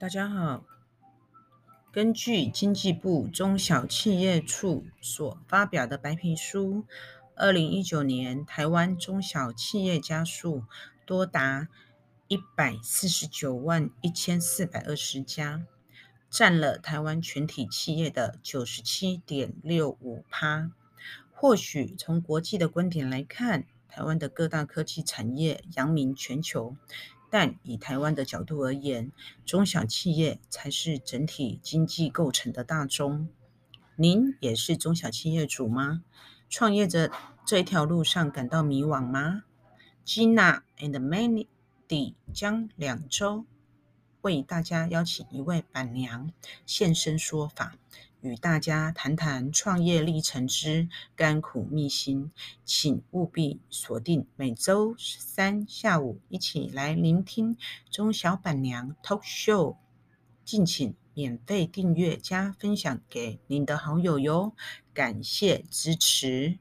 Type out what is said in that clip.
大家好。根据经济部中小企业处所发表的白皮书，二零一九年台湾中小企业家数多达一百四十九万一千四百二十家，占了台湾全体企业的九十七点六五趴。或许从国际的观点来看，台湾的各大科技产业扬名全球。但以台湾的角度而言，中小企业才是整体经济构成的大宗。您也是中小企业主吗？创业者这一条路上感到迷惘吗？Gina and Mandy 将两周为大家邀请一位板娘现身说法。与大家谈谈创业历程之甘苦秘辛，请务必锁定每周三下午一起来聆听中小板娘 Talk Show，敬请免费订阅加分享给您的好友哟，感谢支持。